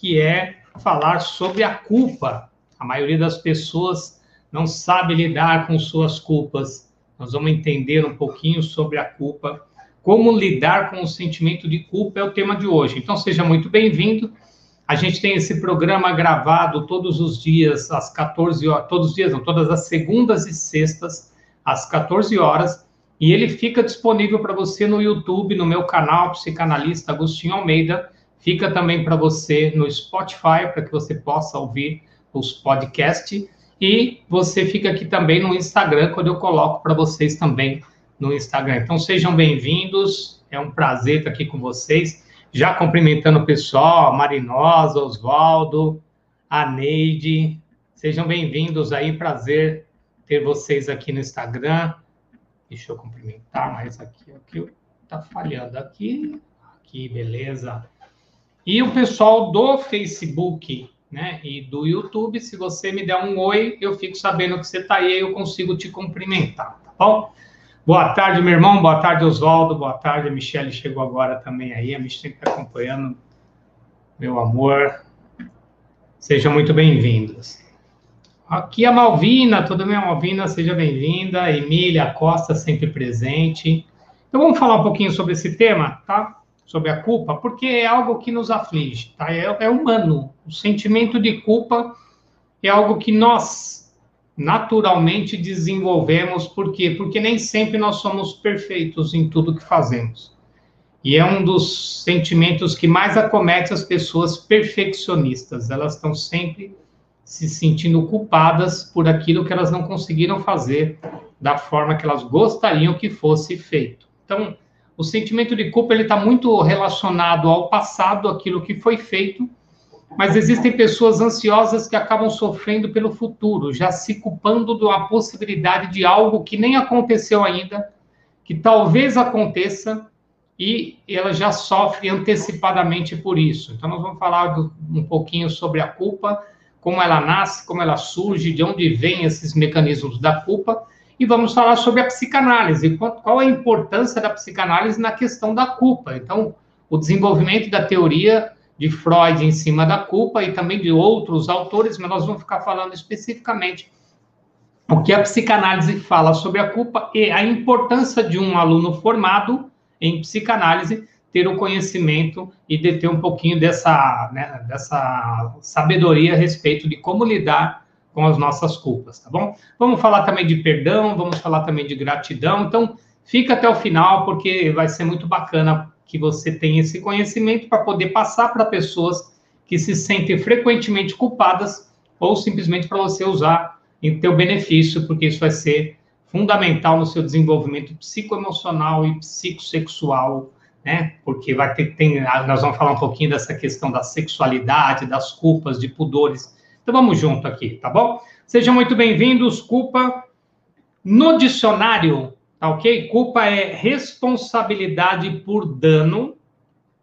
Que é falar sobre a culpa. A maioria das pessoas não sabe lidar com suas culpas. Nós vamos entender um pouquinho sobre a culpa. Como lidar com o sentimento de culpa é o tema de hoje. Então seja muito bem-vindo. A gente tem esse programa gravado todos os dias às 14 horas, todos os dias, não, todas as segundas e sextas às 14 horas e ele fica disponível para você no YouTube, no meu canal Psicanalista Agostinho Almeida. Fica também para você no Spotify, para que você possa ouvir os podcasts. E você fica aqui também no Instagram, quando eu coloco para vocês também no Instagram. Então sejam bem-vindos, é um prazer estar aqui com vocês. Já cumprimentando o pessoal, a Marinosa, Oswaldo, a Neide. Sejam bem-vindos aí, prazer ter vocês aqui no Instagram. Deixa eu cumprimentar, mas aqui, aqui tá falhando aqui. Aqui, beleza. E o pessoal do Facebook, né, e do YouTube, se você me der um oi, eu fico sabendo que você está aí, eu consigo te cumprimentar, tá bom? Boa tarde, meu irmão, boa tarde, Oswaldo, boa tarde, a Michelle chegou agora também aí, a Michelle está acompanhando, meu amor. Sejam muito bem-vindos. Aqui a Malvina, tudo bem, Malvina? Seja bem-vinda. Emília Costa, sempre presente. Então vamos falar um pouquinho sobre esse tema, tá? Sobre a culpa, porque é algo que nos aflige, tá? É, é humano. O sentimento de culpa é algo que nós naturalmente desenvolvemos, por quê? Porque nem sempre nós somos perfeitos em tudo que fazemos. E é um dos sentimentos que mais acomete as pessoas perfeccionistas. Elas estão sempre se sentindo culpadas por aquilo que elas não conseguiram fazer da forma que elas gostariam que fosse feito. Então, o sentimento de culpa ele está muito relacionado ao passado, aquilo que foi feito, mas existem pessoas ansiosas que acabam sofrendo pelo futuro, já se culpando da possibilidade de algo que nem aconteceu ainda, que talvez aconteça e ela já sofre antecipadamente por isso. Então, nós vamos falar do, um pouquinho sobre a culpa como ela nasce, como ela surge, de onde vêm esses mecanismos da culpa, e vamos falar sobre a psicanálise, qual a importância da psicanálise na questão da culpa. Então, o desenvolvimento da teoria de Freud em cima da culpa e também de outros autores, mas nós vamos ficar falando especificamente o que a psicanálise fala sobre a culpa e a importância de um aluno formado em psicanálise ter o conhecimento e de ter um pouquinho dessa, né, dessa sabedoria a respeito de como lidar com as nossas culpas, tá bom? Vamos falar também de perdão, vamos falar também de gratidão. Então, fica até o final, porque vai ser muito bacana que você tenha esse conhecimento para poder passar para pessoas que se sentem frequentemente culpadas ou simplesmente para você usar em teu benefício, porque isso vai ser fundamental no seu desenvolvimento psicoemocional e psicossexual né? Porque vai ter, tem, nós vamos falar um pouquinho dessa questão da sexualidade, das culpas, de pudores. Então vamos junto aqui, tá bom? Sejam muito bem-vindos. Culpa no dicionário, tá ok? Culpa é responsabilidade por dano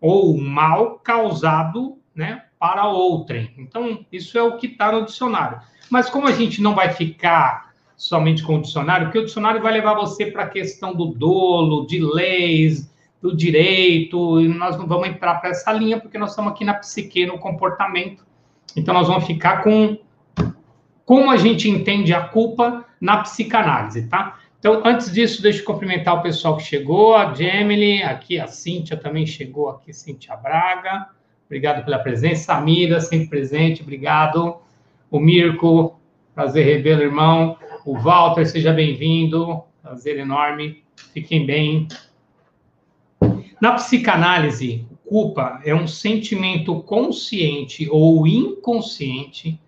ou mal causado, né, para outrem. Então isso é o que está no dicionário. Mas como a gente não vai ficar somente com o dicionário, porque o dicionário vai levar você para a questão do dolo, de leis, do direito, e nós não vamos entrar para essa linha, porque nós estamos aqui na psique, no comportamento. Então, nós vamos ficar com como a gente entende a culpa na psicanálise, tá? Então, antes disso, deixa eu cumprimentar o pessoal que chegou, a Gemily, aqui a Cíntia também chegou, aqui Cíntia Braga, obrigado pela presença, Samira, sempre presente, obrigado, o Mirko, prazer revê-lo, irmão, o Walter, seja bem-vindo, prazer enorme, fiquem bem, na psicanálise, culpa é um sentimento consciente ou inconsciente.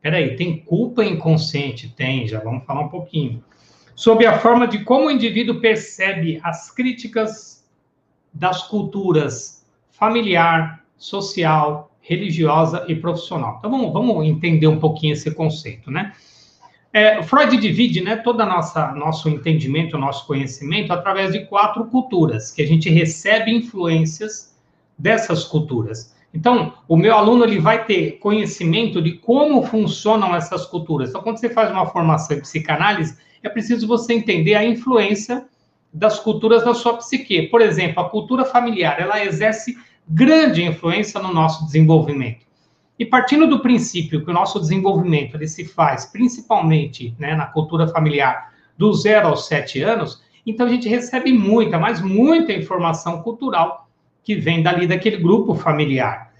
Peraí, tem culpa inconsciente? Tem, já vamos falar um pouquinho. Sobre a forma de como o indivíduo percebe as críticas das culturas familiar, social, religiosa e profissional. Então vamos, vamos entender um pouquinho esse conceito, né? É, Freud divide né, todo nossa nosso entendimento, nosso conhecimento através de quatro culturas, que a gente recebe influências dessas culturas. Então, o meu aluno ele vai ter conhecimento de como funcionam essas culturas. Então, quando você faz uma formação em psicanálise, é preciso você entender a influência das culturas da sua psique. Por exemplo, a cultura familiar, ela exerce grande influência no nosso desenvolvimento. E partindo do princípio que o nosso desenvolvimento ele se faz principalmente né, na cultura familiar do zero aos sete anos, então a gente recebe muita, mas muita informação cultural que vem dali daquele grupo familiar.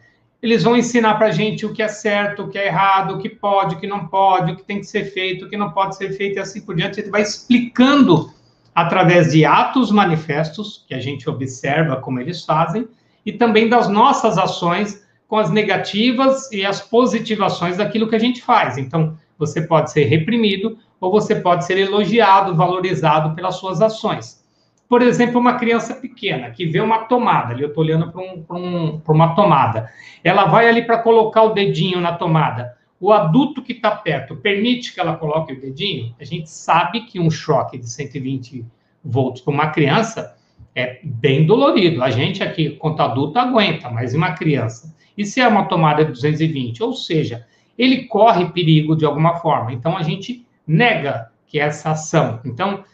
Eles vão ensinar para a gente o que é certo, o que é errado, o que pode, o que não pode, o que tem que ser feito, o que não pode ser feito e assim por diante. Ele vai explicando através de atos manifestos que a gente observa como eles fazem e também das nossas ações com as negativas e as positivações daquilo que a gente faz. Então, você pode ser reprimido ou você pode ser elogiado, valorizado pelas suas ações. Por exemplo, uma criança pequena que vê uma tomada, ali eu estou olhando para um, um, uma tomada, ela vai ali para colocar o dedinho na tomada. O adulto que está perto permite que ela coloque o dedinho? A gente sabe que um choque de 120 volts para uma criança é bem dolorido. A gente aqui, quanto adulto, aguenta, mas uma criança? E se é uma tomada de 220? Ou seja, ele corre perigo de alguma forma. Então, a gente nega que essa ação. Então,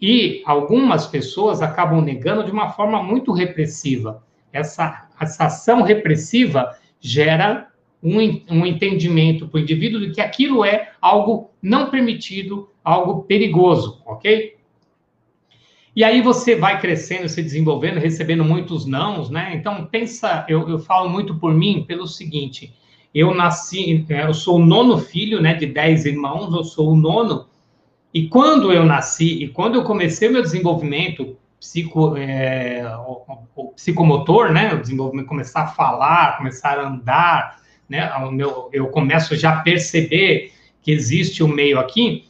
e algumas pessoas acabam negando de uma forma muito repressiva. Essa, essa ação repressiva gera um, um entendimento para o indivíduo de que aquilo é algo não permitido, algo perigoso, ok? E aí você vai crescendo, se desenvolvendo, recebendo muitos nãos, né? Então, pensa, eu, eu falo muito por mim pelo seguinte, eu nasci, é, eu sou o nono filho, né, de dez irmãos, eu sou o nono, e quando eu nasci, e quando eu comecei o meu desenvolvimento psico, é, o, o psicomotor, né, o desenvolvimento, começar a falar, começar a andar, né, meu, eu começo já a perceber que existe um meio aqui,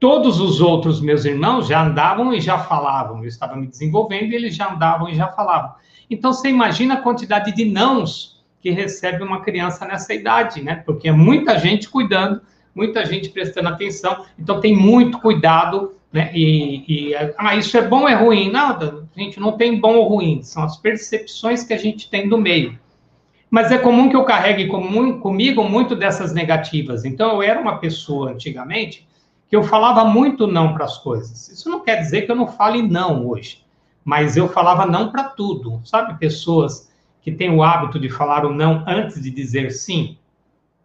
Todos os outros meus irmãos já andavam e já falavam. Eu estava me desenvolvendo e eles já andavam e já falavam. Então, você imagina a quantidade de nãos que recebe uma criança nessa idade, né? Porque é muita gente cuidando, muita gente prestando atenção. Então, tem muito cuidado, né? E, e ah, isso é bom é ruim? Nada, gente, não tem bom ou ruim. São as percepções que a gente tem do meio. Mas é comum que eu carregue comigo muito dessas negativas. Então, eu era uma pessoa antigamente que eu falava muito não para as coisas. Isso não quer dizer que eu não fale não hoje, mas eu falava não para tudo. Sabe, pessoas que têm o hábito de falar o não antes de dizer sim?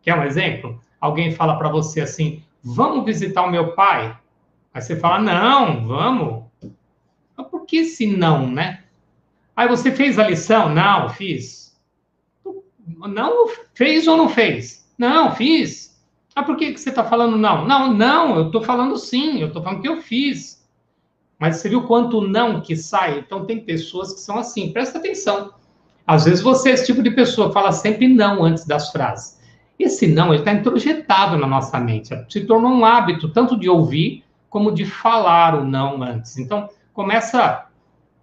Quer um exemplo? Alguém fala para você assim: vamos visitar o meu pai? Aí você fala: não, vamos. Mas por que se não, né? Aí você fez a lição? Não, fiz. Não fez ou não fez? Não, fiz. Ah, por que, que você está falando não? Não, não, eu estou falando sim, eu estou falando que eu fiz. Mas você viu quanto não que sai? Então, tem pessoas que são assim, presta atenção. Às vezes você é esse tipo de pessoa, fala sempre não antes das frases. Esse não, ele está introjetado na nossa mente. Se tornou um hábito, tanto de ouvir, como de falar o não antes. Então, começa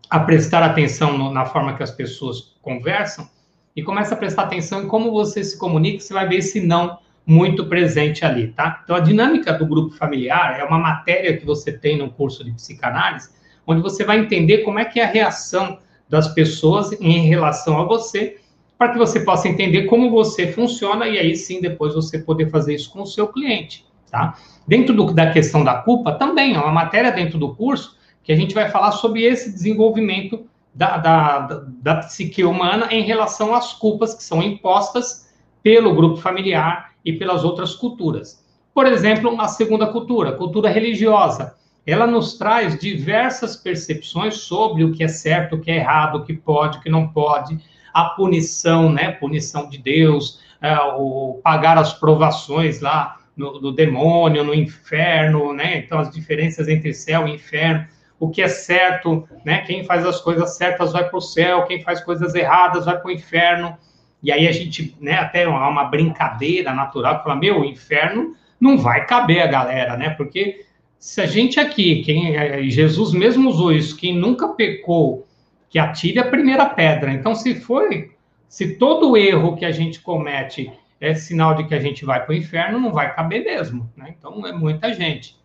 a prestar atenção no, na forma que as pessoas conversam e começa a prestar atenção em como você se comunica, você vai ver esse não muito presente ali, tá? Então, a dinâmica do grupo familiar é uma matéria que você tem no curso de psicanálise, onde você vai entender como é que é a reação das pessoas em relação a você, para que você possa entender como você funciona e aí sim depois você poder fazer isso com o seu cliente, tá? Dentro do, da questão da culpa, também é uma matéria dentro do curso que a gente vai falar sobre esse desenvolvimento da, da, da, da psique humana em relação às culpas que são impostas pelo grupo familiar e pelas outras culturas. Por exemplo, a segunda cultura, cultura religiosa. Ela nos traz diversas percepções sobre o que é certo, o que é errado, o que pode, o que não pode, a punição, né? Punição de Deus, é, o pagar as provações lá no, demônio, no inferno, né? Então, as diferenças entre céu e inferno, o que é certo, né? Quem faz as coisas certas vai para o céu, quem faz coisas erradas vai para o inferno. E aí a gente, né, até uma brincadeira natural fala, meu, o inferno não vai caber a galera, né? Porque se a gente aqui, quem é, Jesus mesmo usou isso, quem nunca pecou, que atire a primeira pedra. Então, se foi, Se todo erro que a gente comete é sinal de que a gente vai para o inferno, não vai caber mesmo. Né? Então, é muita gente.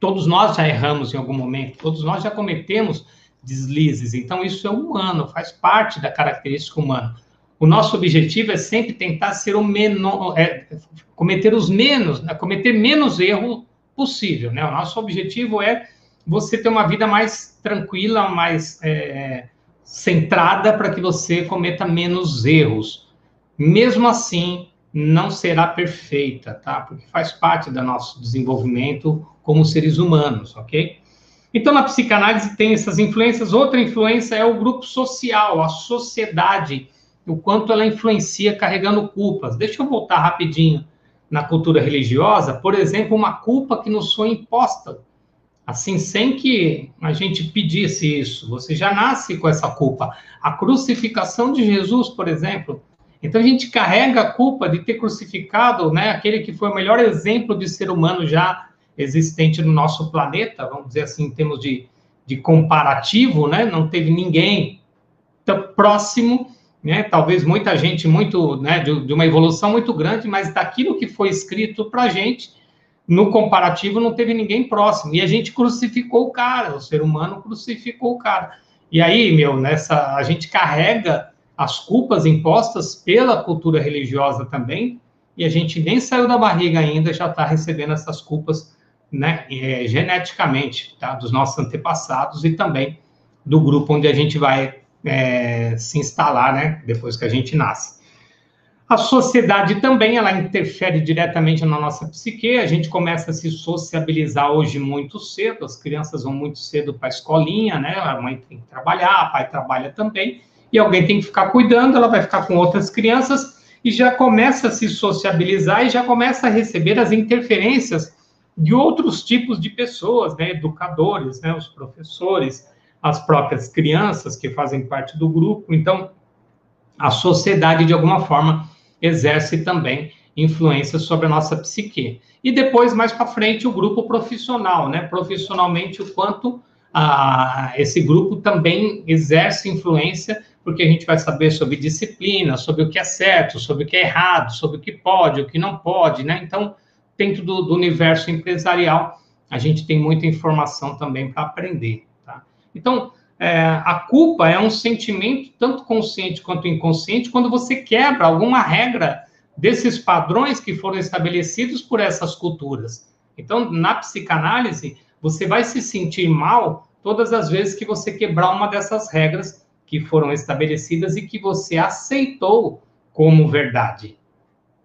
Todos nós já erramos em algum momento, todos nós já cometemos deslizes. Então, isso é humano, faz parte da característica humana. O nosso objetivo é sempre tentar ser o menor, é, cometer os menos, né? cometer menos erro possível. Né? O nosso objetivo é você ter uma vida mais tranquila, mais é, centrada, para que você cometa menos erros. Mesmo assim, não será perfeita, tá? Porque faz parte do nosso desenvolvimento como seres humanos, ok? Então, na psicanálise tem essas influências. Outra influência é o grupo social, a sociedade, o quanto ela influencia carregando culpas. Deixa eu voltar rapidinho na cultura religiosa. Por exemplo, uma culpa que nos foi imposta, assim, sem que a gente pedisse isso. Você já nasce com essa culpa. A crucificação de Jesus, por exemplo, então a gente carrega a culpa de ter crucificado, né, aquele que foi o melhor exemplo de ser humano já existente no nosso planeta, vamos dizer assim, em termos de, de comparativo, né? Não teve ninguém tão próximo, né? Talvez muita gente muito, né, de, de uma evolução muito grande, mas daquilo que foi escrito para a gente, no comparativo, não teve ninguém próximo. E a gente crucificou o cara, o ser humano crucificou o cara. E aí, meu, nessa a gente carrega as culpas impostas pela cultura religiosa também, e a gente nem saiu da barriga ainda, já está recebendo essas culpas né, é, geneticamente, tá, dos nossos antepassados e também do grupo onde a gente vai é, se instalar, né, depois que a gente nasce. A sociedade também, ela interfere diretamente na nossa psique, a gente começa a se sociabilizar hoje muito cedo, as crianças vão muito cedo para a escolinha, né, a mãe tem que trabalhar, o pai trabalha também, e alguém tem que ficar cuidando, ela vai ficar com outras crianças e já começa a se sociabilizar e já começa a receber as interferências de outros tipos de pessoas, né, educadores, né, os professores, as próprias crianças que fazem parte do grupo. Então, a sociedade, de alguma forma, exerce também influência sobre a nossa psique. E depois, mais para frente, o grupo profissional, né? Profissionalmente, o quanto ah, esse grupo também exerce influência porque a gente vai saber sobre disciplina, sobre o que é certo, sobre o que é errado, sobre o que pode, o que não pode, né? Então, dentro do, do universo empresarial, a gente tem muita informação também para aprender, tá? Então, é, a culpa é um sentimento tanto consciente quanto inconsciente quando você quebra alguma regra desses padrões que foram estabelecidos por essas culturas. Então, na psicanálise, você vai se sentir mal todas as vezes que você quebrar uma dessas regras que foram estabelecidas e que você aceitou como verdade.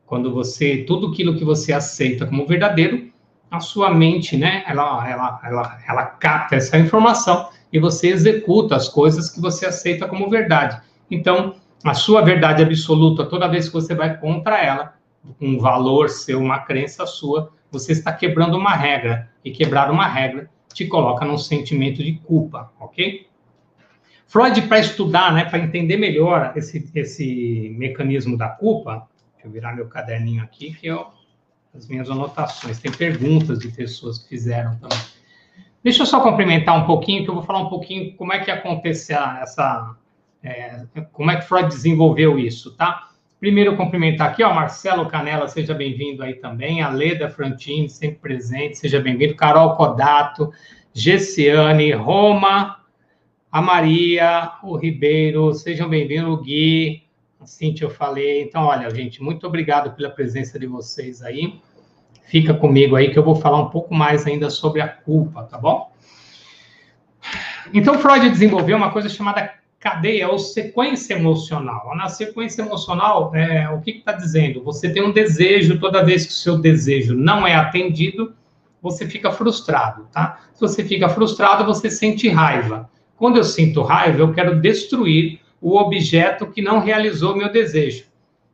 Quando você, tudo aquilo que você aceita como verdadeiro, a sua mente, né, ela, ela, ela, ela capta essa informação e você executa as coisas que você aceita como verdade. Então, a sua verdade absoluta, toda vez que você vai contra ela, um valor seu, uma crença sua, você está quebrando uma regra. E quebrar uma regra te coloca num sentimento de culpa, ok? Freud, para estudar, né, para entender melhor esse, esse mecanismo da culpa, deixa eu virar meu caderninho aqui, que é as minhas anotações. Tem perguntas de pessoas que fizeram também. Deixa eu só complementar um pouquinho, que eu vou falar um pouquinho como é que aconteceu essa. É, como é que Freud desenvolveu isso, tá? Primeiro, cumprimentar aqui, ó, Marcelo Canela, seja bem-vindo aí também. A Leda Frantini, sempre presente, seja bem-vindo. Carol Codato, Gessiane, Roma, a Maria, o Ribeiro, sejam bem-vindos, Gui, a Cintia eu falei. Então, olha, gente, muito obrigado pela presença de vocês aí. Fica comigo aí que eu vou falar um pouco mais ainda sobre a culpa, tá bom? Então, Freud desenvolveu uma coisa chamada cadeia ou sequência emocional. Na sequência emocional, é, o que está dizendo? Você tem um desejo, toda vez que o seu desejo não é atendido, você fica frustrado, tá? Se você fica frustrado, você sente raiva. Quando eu sinto raiva, eu quero destruir o objeto que não realizou meu desejo.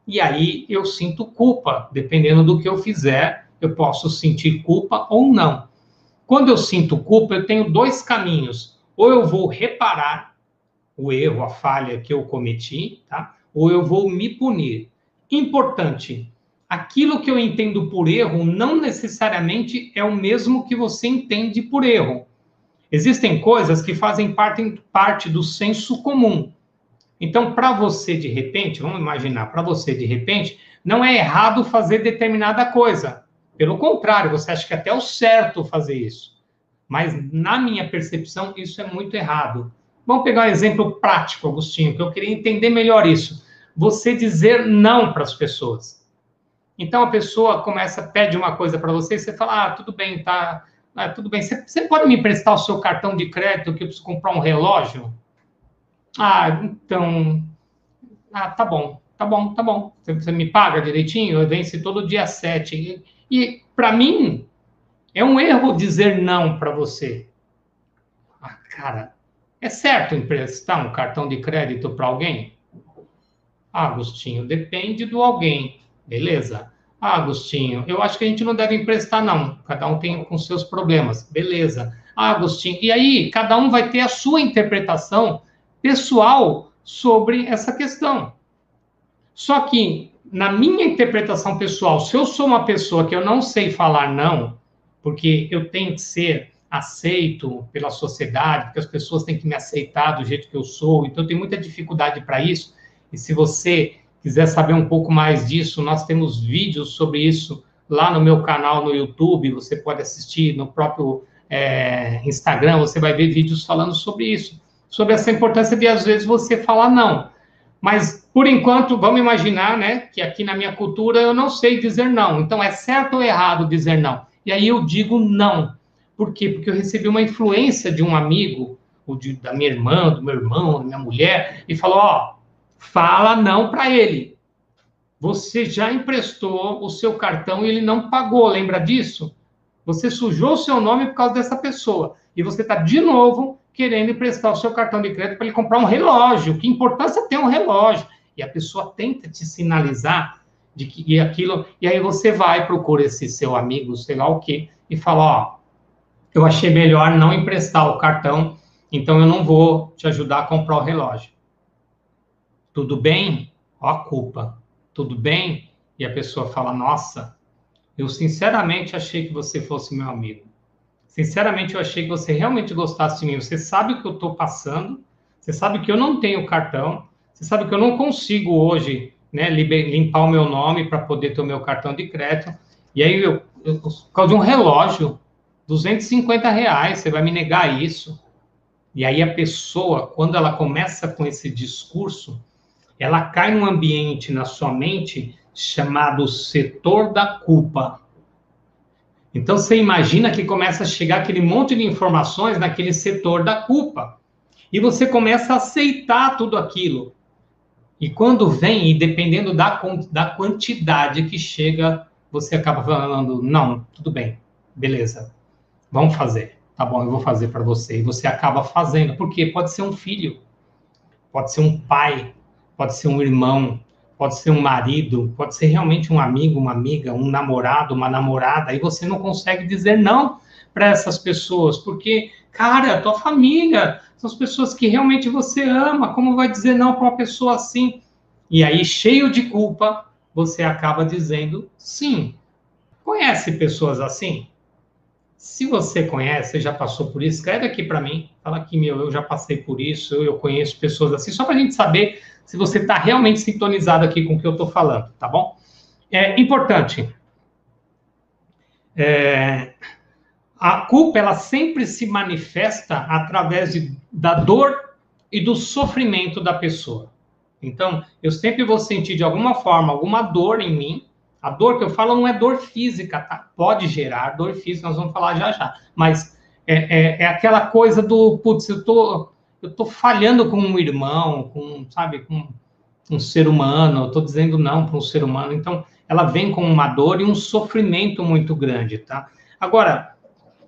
E aí eu sinto culpa, dependendo do que eu fizer, eu posso sentir culpa ou não. Quando eu sinto culpa, eu tenho dois caminhos. Ou eu vou reparar o erro, a falha que eu cometi, tá? Ou eu vou me punir. Importante, aquilo que eu entendo por erro não necessariamente é o mesmo que você entende por erro. Existem coisas que fazem parte, parte do senso comum. Então, para você de repente, vamos imaginar, para você de repente, não é errado fazer determinada coisa. Pelo contrário, você acha que é até o certo fazer isso. Mas, na minha percepção, isso é muito errado. Vamos pegar um exemplo prático, Agostinho, que eu queria entender melhor isso. Você dizer não para as pessoas. Então, a pessoa começa, pede uma coisa para você, e você fala, ah, tudo bem, tá, ah, tudo bem, você, você pode me emprestar o seu cartão de crédito que eu preciso comprar um relógio? Ah, então, ah, tá bom, tá bom, tá bom. Você me paga direitinho? Eu venço todo dia 7. E, e para mim, é um erro dizer não para você. Ah, cara, é certo emprestar um cartão de crédito para alguém? Ah, Agostinho, depende do alguém. Beleza. Ah, Agostinho, eu acho que a gente não deve emprestar, não. Cada um tem com seus problemas. Beleza. Ah, Agostinho, e aí cada um vai ter a sua interpretação pessoal sobre essa questão. Só que, na minha interpretação pessoal, se eu sou uma pessoa que eu não sei falar não, porque eu tenho que ser aceito pela sociedade, porque as pessoas têm que me aceitar do jeito que eu sou, então eu tenho muita dificuldade para isso. E se você quiser saber um pouco mais disso, nós temos vídeos sobre isso lá no meu canal no YouTube, você pode assistir no próprio é, Instagram, você vai ver vídeos falando sobre isso, sobre essa importância de às vezes você falar não. Mas, por enquanto, vamos imaginar, né, que aqui na minha cultura eu não sei dizer não. Então, é certo ou errado dizer não? E aí eu digo não. Por quê? Porque eu recebi uma influência de um amigo, ou de, da minha irmã, do meu irmão, da minha mulher, e falou: ó, fala não para ele. Você já emprestou o seu cartão e ele não pagou, lembra disso? Você sujou o seu nome por causa dessa pessoa. E você está de novo querendo emprestar o seu cartão de crédito para ele comprar um relógio. Que importância tem um relógio? E a pessoa tenta te sinalizar de que e aquilo, e aí você vai, procura esse seu amigo, sei lá o quê, e fala, ó, eu achei melhor não emprestar o cartão, então eu não vou te ajudar a comprar o relógio. Tudo bem? Ó a culpa. Tudo bem? E a pessoa fala, nossa, eu sinceramente achei que você fosse meu amigo. Sinceramente, eu achei que você realmente gostasse de mim. Você sabe o que eu estou passando, você sabe que eu não tenho cartão, você sabe que eu não consigo hoje né, limpar o meu nome para poder ter o meu cartão de crédito. E aí, eu, eu, por causa de um relógio, 250 reais, você vai me negar isso. E aí a pessoa, quando ela começa com esse discurso, ela cai num ambiente na sua mente chamado setor da culpa. Então você imagina que começa a chegar aquele monte de informações naquele setor da culpa. E você começa a aceitar tudo aquilo. E quando vem, e dependendo da, da quantidade que chega, você acaba falando: não, tudo bem, beleza, vamos fazer. Tá bom, eu vou fazer para você. E você acaba fazendo. Porque pode ser um filho, pode ser um pai, pode ser um irmão, pode ser um marido, pode ser realmente um amigo, uma amiga, um namorado, uma namorada, e você não consegue dizer não para essas pessoas, porque, cara, tua família, são as pessoas que realmente você ama, como vai dizer não para uma pessoa assim? E aí, cheio de culpa, você acaba dizendo sim. Conhece pessoas assim? Se você conhece, já passou por isso, escreve aqui para mim. Fala aqui, meu, eu já passei por isso, eu conheço pessoas assim, só para a gente saber se você está realmente sintonizado aqui com o que eu estou falando, tá bom? É importante. É, a culpa, ela sempre se manifesta através de, da dor e do sofrimento da pessoa. Então, eu sempre vou sentir de alguma forma alguma dor em mim. A dor que eu falo não é dor física, tá? Pode gerar dor física, nós vamos falar já já. Mas é, é, é aquela coisa do, putz, eu tô eu estou falhando com um irmão, com, sabe, com um ser humano, eu estou dizendo não para um ser humano. Então, ela vem com uma dor e um sofrimento muito grande, tá? Agora,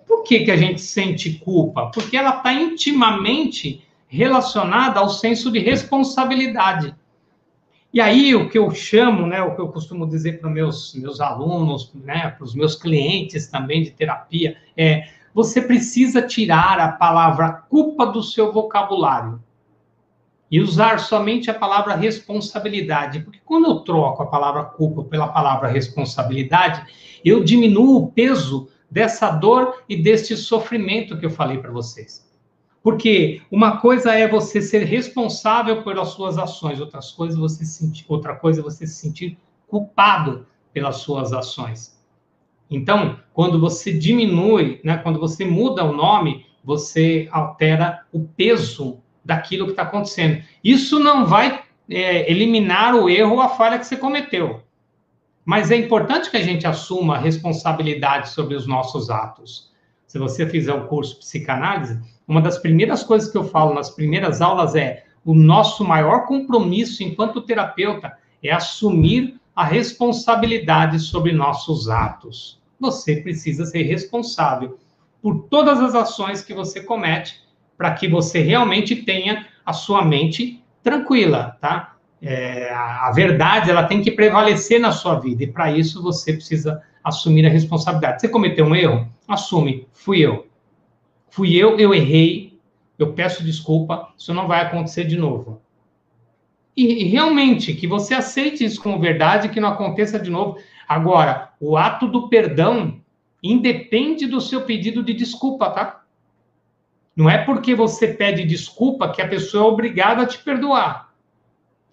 por que, que a gente sente culpa? Porque ela está intimamente relacionada ao senso de responsabilidade. E aí, o que eu chamo, né, o que eu costumo dizer para meus meus alunos, né, para os meus clientes também de terapia, é você precisa tirar a palavra culpa do seu vocabulário e usar somente a palavra responsabilidade, porque quando eu troco a palavra culpa pela palavra responsabilidade, eu diminuo o peso dessa dor e deste sofrimento que eu falei para vocês. Porque uma coisa é você ser responsável pelas suas ações, outras coisas você sentir, outra coisa é você se sentir culpado pelas suas ações. Então, quando você diminui, né, quando você muda o nome, você altera o peso daquilo que está acontecendo. Isso não vai é, eliminar o erro ou a falha que você cometeu. Mas é importante que a gente assuma responsabilidade sobre os nossos atos. Se você fizer o curso psicanálise, uma das primeiras coisas que eu falo nas primeiras aulas é o nosso maior compromisso enquanto terapeuta é assumir a responsabilidade sobre nossos atos. Você precisa ser responsável por todas as ações que você comete para que você realmente tenha a sua mente tranquila, tá? É, a verdade ela tem que prevalecer na sua vida e para isso você precisa assumir a responsabilidade. Você cometeu um erro? Assume, fui eu. Fui eu, eu errei, eu peço desculpa, isso não vai acontecer de novo. E, e realmente, que você aceite isso como verdade, que não aconteça de novo. Agora, o ato do perdão independe do seu pedido de desculpa, tá? Não é porque você pede desculpa que a pessoa é obrigada a te perdoar.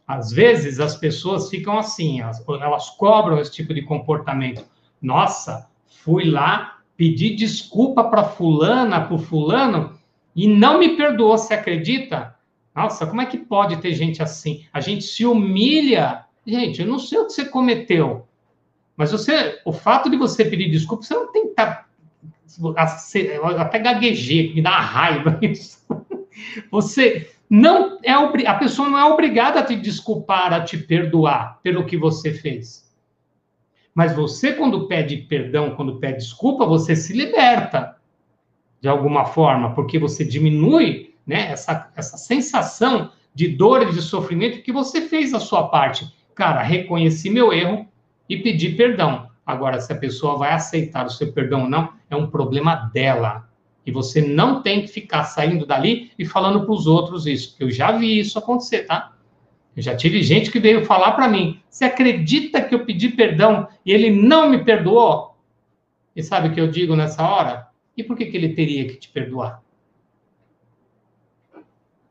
Às vezes as pessoas ficam assim, elas, elas cobram esse tipo de comportamento. Nossa, fui lá, pedi desculpa para fulana, para fulano, e não me perdoou, você acredita? Nossa, como é que pode ter gente assim? A gente se humilha. Gente, eu não sei o que você cometeu, mas você, o fato de você pedir desculpa, você não tem que estar tá até gaguejei, me dá raiva isso. Você não é a pessoa não é obrigada a te desculpar, a te perdoar pelo que você fez. Mas você quando pede perdão, quando pede desculpa, você se liberta de alguma forma, porque você diminui, né, essa essa sensação de dor e de sofrimento que você fez a sua parte. Cara, reconheci meu erro e pedi perdão. Agora, se a pessoa vai aceitar o seu perdão ou não, é um problema dela. E você não tem que ficar saindo dali e falando para os outros isso. Eu já vi isso acontecer, tá? Eu já tive gente que veio falar para mim: você acredita que eu pedi perdão e ele não me perdoou? E sabe o que eu digo nessa hora? E por que, que ele teria que te perdoar?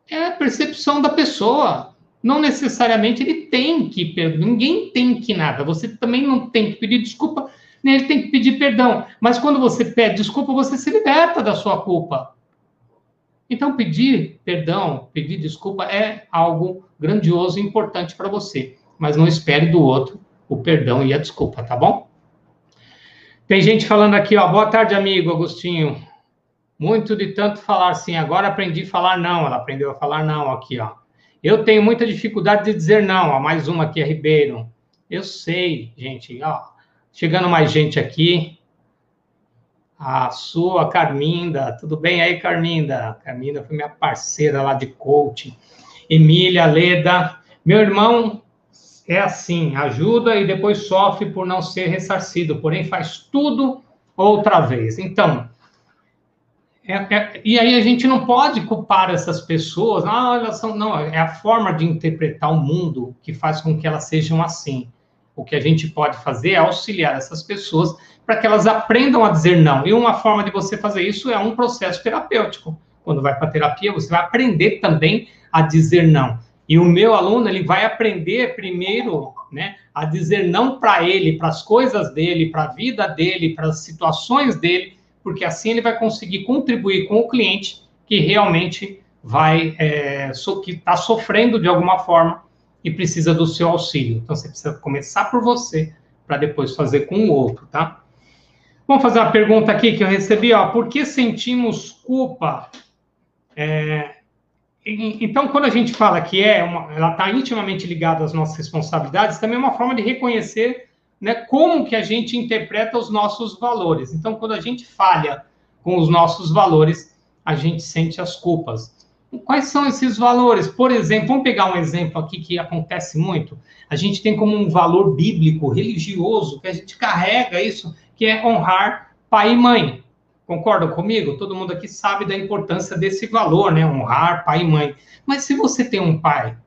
É a percepção da pessoa não necessariamente ele tem que perdoar, ninguém tem que nada. Você também não tem que pedir desculpa, nem ele tem que pedir perdão. Mas quando você pede desculpa, você se liberta da sua culpa. Então, pedir perdão, pedir desculpa é algo grandioso e importante para você. Mas não espere do outro o perdão e a desculpa, tá bom? Tem gente falando aqui, ó. Boa tarde, amigo Agostinho. Muito de tanto falar sim. Agora aprendi a falar não. Ela aprendeu a falar não aqui, ó. Eu tenho muita dificuldade de dizer não. Ó, mais uma aqui Ribeiro. Eu sei, gente. Ó, chegando mais gente aqui. A sua Carminda. Tudo bem aí, Carminda? Carminda foi minha parceira lá de coaching. Emília Leda. Meu irmão é assim, ajuda e depois sofre por não ser ressarcido, porém faz tudo outra vez. Então, é, é, e aí a gente não pode culpar essas pessoas, ah, elas são, não, é a forma de interpretar o mundo que faz com que elas sejam assim. O que a gente pode fazer é auxiliar essas pessoas para que elas aprendam a dizer não. E uma forma de você fazer isso é um processo terapêutico. Quando vai para terapia, você vai aprender também a dizer não. E o meu aluno, ele vai aprender primeiro, né, a dizer não para ele, para as coisas dele, para a vida dele, para as situações dele, porque assim ele vai conseguir contribuir com o cliente que realmente vai é, so, que está sofrendo de alguma forma e precisa do seu auxílio. Então você precisa começar por você para depois fazer com o outro, tá? Vamos fazer uma pergunta aqui que eu recebi, ó. Por que sentimos culpa? É, então, quando a gente fala que é uma, ela está intimamente ligada às nossas responsabilidades, também é uma forma de reconhecer né, como que a gente interpreta os nossos valores. Então, quando a gente falha com os nossos valores, a gente sente as culpas. Quais são esses valores? Por exemplo, vamos pegar um exemplo aqui que acontece muito. A gente tem como um valor bíblico, religioso, que a gente carrega isso, que é honrar pai e mãe. Concordam comigo? Todo mundo aqui sabe da importância desse valor, né? Honrar pai e mãe. Mas se você tem um pai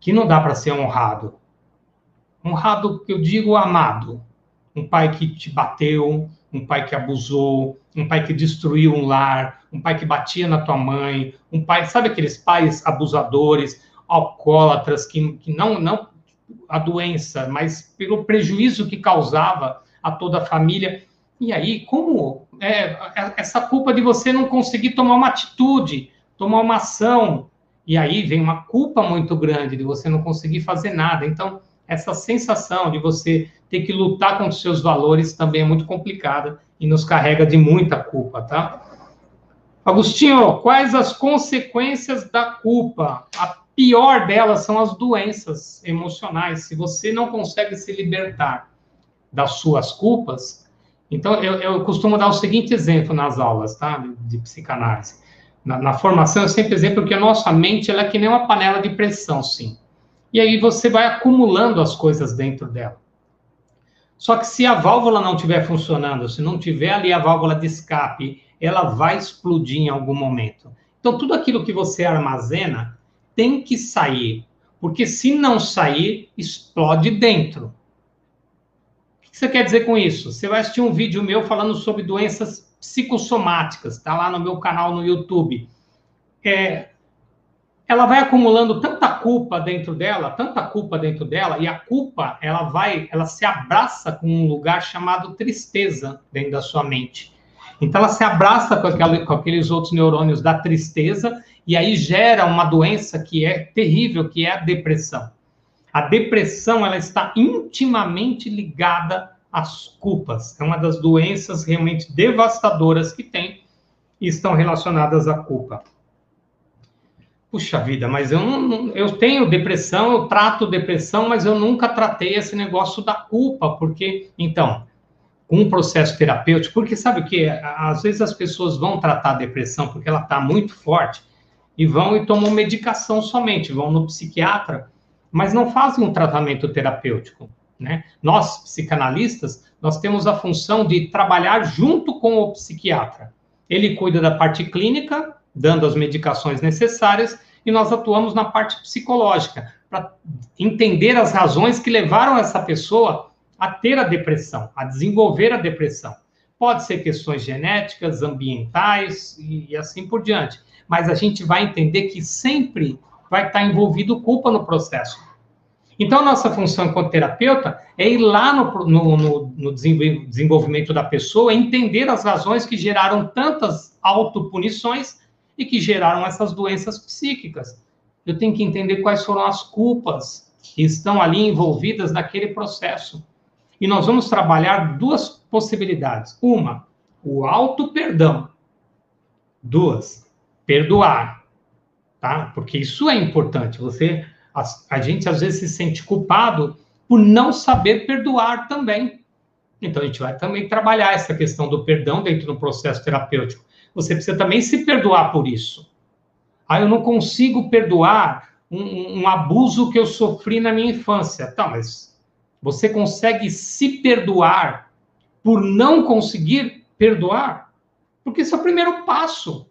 que não dá para ser honrado, Honrado, que eu digo amado. Um pai que te bateu, um pai que abusou, um pai que destruiu um lar, um pai que batia na tua mãe, um pai, sabe aqueles pais abusadores, alcoólatras, que, que não, não a doença, mas pelo prejuízo que causava a toda a família. E aí, como é, essa culpa de você não conseguir tomar uma atitude, tomar uma ação, e aí vem uma culpa muito grande de você não conseguir fazer nada. Então, essa sensação de você ter que lutar com os seus valores também é muito complicada e nos carrega de muita culpa, tá? Agostinho, quais as consequências da culpa? A pior delas são as doenças emocionais. Se você não consegue se libertar das suas culpas, então eu, eu costumo dar o seguinte exemplo nas aulas, tá? De psicanálise. Na, na, formação, eu sempre exemplo que a nossa mente ela é que nem uma panela de pressão, sim. E aí você vai acumulando as coisas dentro dela. Só que se a válvula não estiver funcionando, se não tiver ali a válvula de escape, ela vai explodir em algum momento. Então, tudo aquilo que você armazena tem que sair, porque se não sair, explode dentro. O que você quer dizer com isso? Você vai assistir um vídeo meu falando sobre doenças psicossomáticas, está lá no meu canal no YouTube. É, ela vai acumulando tanta culpa dentro dela, tanta culpa dentro dela, e a culpa, ela vai, ela se abraça com um lugar chamado tristeza dentro da sua mente. Então ela se abraça com, aquela, com aqueles outros neurônios da tristeza e aí gera uma doença que é terrível, que é a depressão. A depressão, ela está intimamente ligada as culpas. É uma das doenças realmente devastadoras que tem e estão relacionadas à culpa. Puxa vida, mas eu não, eu tenho depressão, eu trato depressão, mas eu nunca tratei esse negócio da culpa, porque então, com um processo terapêutico, porque sabe o que? Às vezes as pessoas vão tratar a depressão porque ela está muito forte e vão e tomam medicação somente, vão no psiquiatra, mas não fazem um tratamento terapêutico. Né? Nós, psicanalistas, nós temos a função de trabalhar junto com o psiquiatra. Ele cuida da parte clínica, dando as medicações necessárias, e nós atuamos na parte psicológica, para entender as razões que levaram essa pessoa a ter a depressão, a desenvolver a depressão. Pode ser questões genéticas, ambientais e, e assim por diante. Mas a gente vai entender que sempre vai estar envolvido culpa no processo. Então, nossa função enquanto terapeuta é ir lá no, no, no, no desenvolvimento da pessoa, entender as razões que geraram tantas autopunições e que geraram essas doenças psíquicas. Eu tenho que entender quais foram as culpas que estão ali envolvidas naquele processo. E nós vamos trabalhar duas possibilidades. Uma, o auto-perdão. Duas, perdoar. Tá? Porque isso é importante. Você a, a gente às vezes se sente culpado por não saber perdoar também. Então a gente vai também trabalhar essa questão do perdão dentro do processo terapêutico. Você precisa também se perdoar por isso. Ah, eu não consigo perdoar um, um abuso que eu sofri na minha infância. Tá, mas você consegue se perdoar por não conseguir perdoar? Porque esse é o primeiro passo.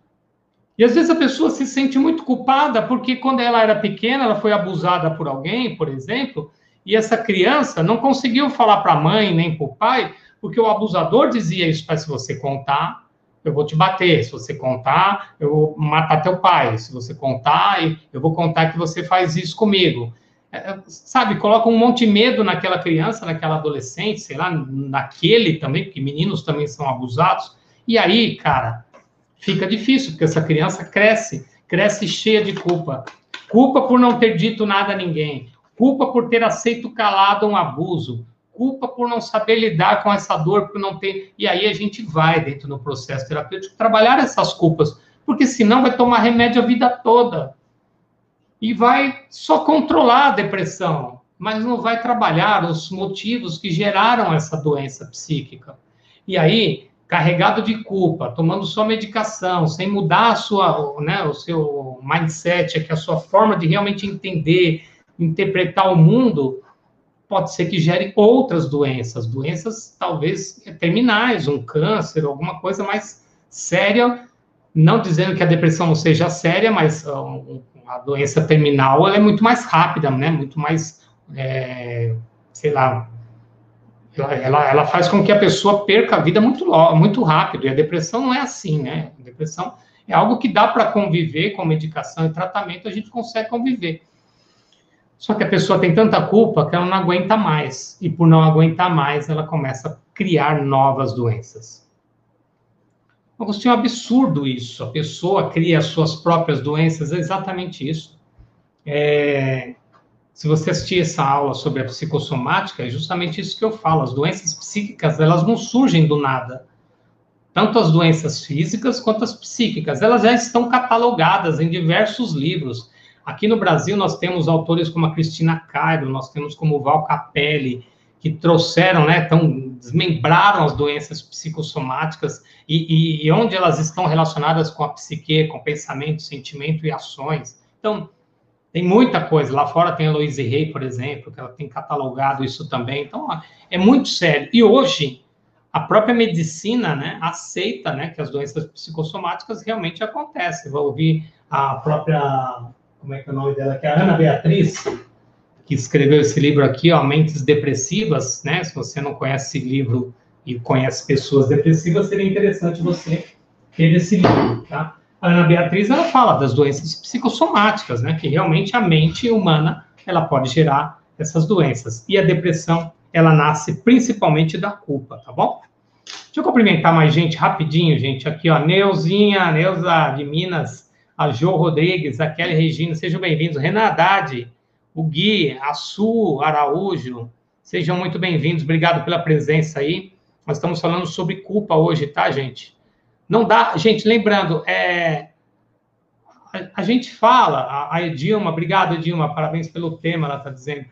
E às vezes a pessoa se sente muito culpada porque quando ela era pequena, ela foi abusada por alguém, por exemplo, e essa criança não conseguiu falar para a mãe nem para o pai, porque o abusador dizia isso para se você contar, eu vou te bater, se você contar, eu vou matar teu pai, se você contar, eu vou contar que você faz isso comigo. É, sabe, coloca um monte de medo naquela criança, naquela adolescente, sei lá, naquele também, porque meninos também são abusados. E aí, cara, fica difícil, porque essa criança cresce, cresce cheia de culpa. Culpa por não ter dito nada a ninguém, culpa por ter aceito calado um abuso, culpa por não saber lidar com essa dor, por não ter. E aí a gente vai dentro do processo terapêutico trabalhar essas culpas, porque senão vai tomar remédio a vida toda. E vai só controlar a depressão, mas não vai trabalhar os motivos que geraram essa doença psíquica. E aí carregado de culpa, tomando sua medicação, sem mudar a sua, né, o seu mindset, que a sua forma de realmente entender, interpretar o mundo, pode ser que gere outras doenças, doenças talvez terminais, um câncer, alguma coisa mais séria, não dizendo que a depressão não seja séria, mas a doença terminal é muito mais rápida, né, muito mais, é, sei lá, ela, ela faz com que a pessoa perca a vida muito, muito rápido. E a depressão não é assim, né? A depressão É algo que dá para conviver com medicação e tratamento, a gente consegue conviver. Só que a pessoa tem tanta culpa que ela não aguenta mais. E por não aguentar mais, ela começa a criar novas doenças. Agostinho, é um absurdo isso. A pessoa cria as suas próprias doenças, é exatamente isso. É, se você assistir essa aula sobre a psicossomática, é justamente isso que eu falo. As doenças psíquicas, elas não surgem do nada. Tanto as doenças físicas quanto as psíquicas. Elas já estão catalogadas em diversos livros. Aqui no Brasil, nós temos autores como a Cristina Cairo, nós temos como Val Capelli, que trouxeram, né, então, desmembraram as doenças psicossomáticas e, e, e onde elas estão relacionadas com a psique, com pensamento, sentimento e ações. Então, tem muita coisa. Lá fora tem a Louise Rey, por exemplo, que ela tem catalogado isso também. Então, é muito sério. E hoje, a própria medicina né, aceita né, que as doenças psicossomáticas realmente acontecem. Vou ouvir a própria, como é que é o nome dela aqui? A Ana Beatriz, que escreveu esse livro aqui, ó, Mentes Depressivas, né? Se você não conhece esse livro e conhece pessoas depressivas, seria interessante você ter esse livro, tá? A Ana Beatriz, ela fala das doenças psicossomáticas, né? Que realmente a mente humana, ela pode gerar essas doenças. E a depressão, ela nasce principalmente da culpa, tá bom? Deixa eu cumprimentar mais gente rapidinho, gente. Aqui, ó, Neuzinha, Neuza de Minas, a Jo Rodrigues, a Kelly Regina, sejam bem-vindos. Renan Haddad, o Gui, a Su Araújo, sejam muito bem-vindos. Obrigado pela presença aí. Nós estamos falando sobre culpa hoje, tá, gente? Não dá, gente, lembrando, é, a, gente fala, a, a, Edilma, obrigado, Edilma, parabéns pelo tema, ela está dizendo.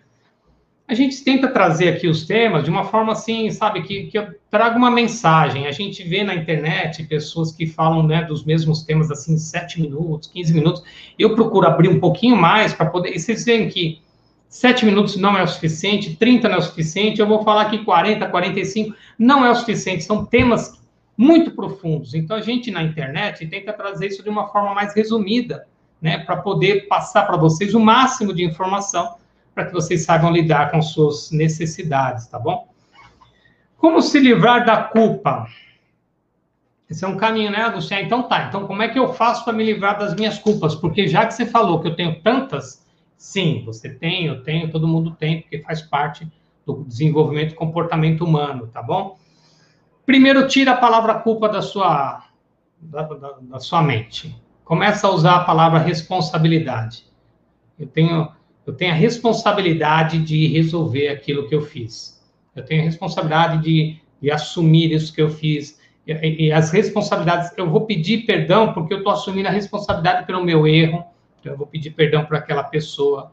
A gente tenta trazer aqui os temas de uma forma assim, sabe, que, que eu trago uma mensagem. A gente vê na internet pessoas que falam né, dos mesmos temas assim, 7 minutos, 15 minutos. Eu procuro abrir um pouquinho mais para poder. E vocês veem que 7 minutos não é o suficiente, 30 não é o suficiente, eu vou falar aqui 40, 45, não é o suficiente. São temas muito profundos. Então, a gente na internet tenta trazer isso de uma forma mais resumida, né, para poder passar para vocês o máximo de informação para que vocês saibam lidar com suas necessidades, tá bom? Como se livrar da culpa? Esse é um caminho, né, Agostinho? Então tá. Então, como é que eu faço para me livrar das minhas culpas? Porque já que você falou que eu tenho tantas, sim, você tem, eu tenho, todo mundo tem, porque faz parte do desenvolvimento do comportamento humano, tá bom? Primeiro, tira a palavra culpa da sua, da, da, da sua mente. Começa a usar a palavra responsabilidade. Eu tenho, eu tenho a responsabilidade de resolver aquilo que eu fiz. Eu tenho a responsabilidade de, de assumir isso que eu fiz. E, e as responsabilidades, eu vou pedir perdão porque eu estou assumindo a responsabilidade pelo meu erro. Então, eu vou pedir perdão para aquela pessoa.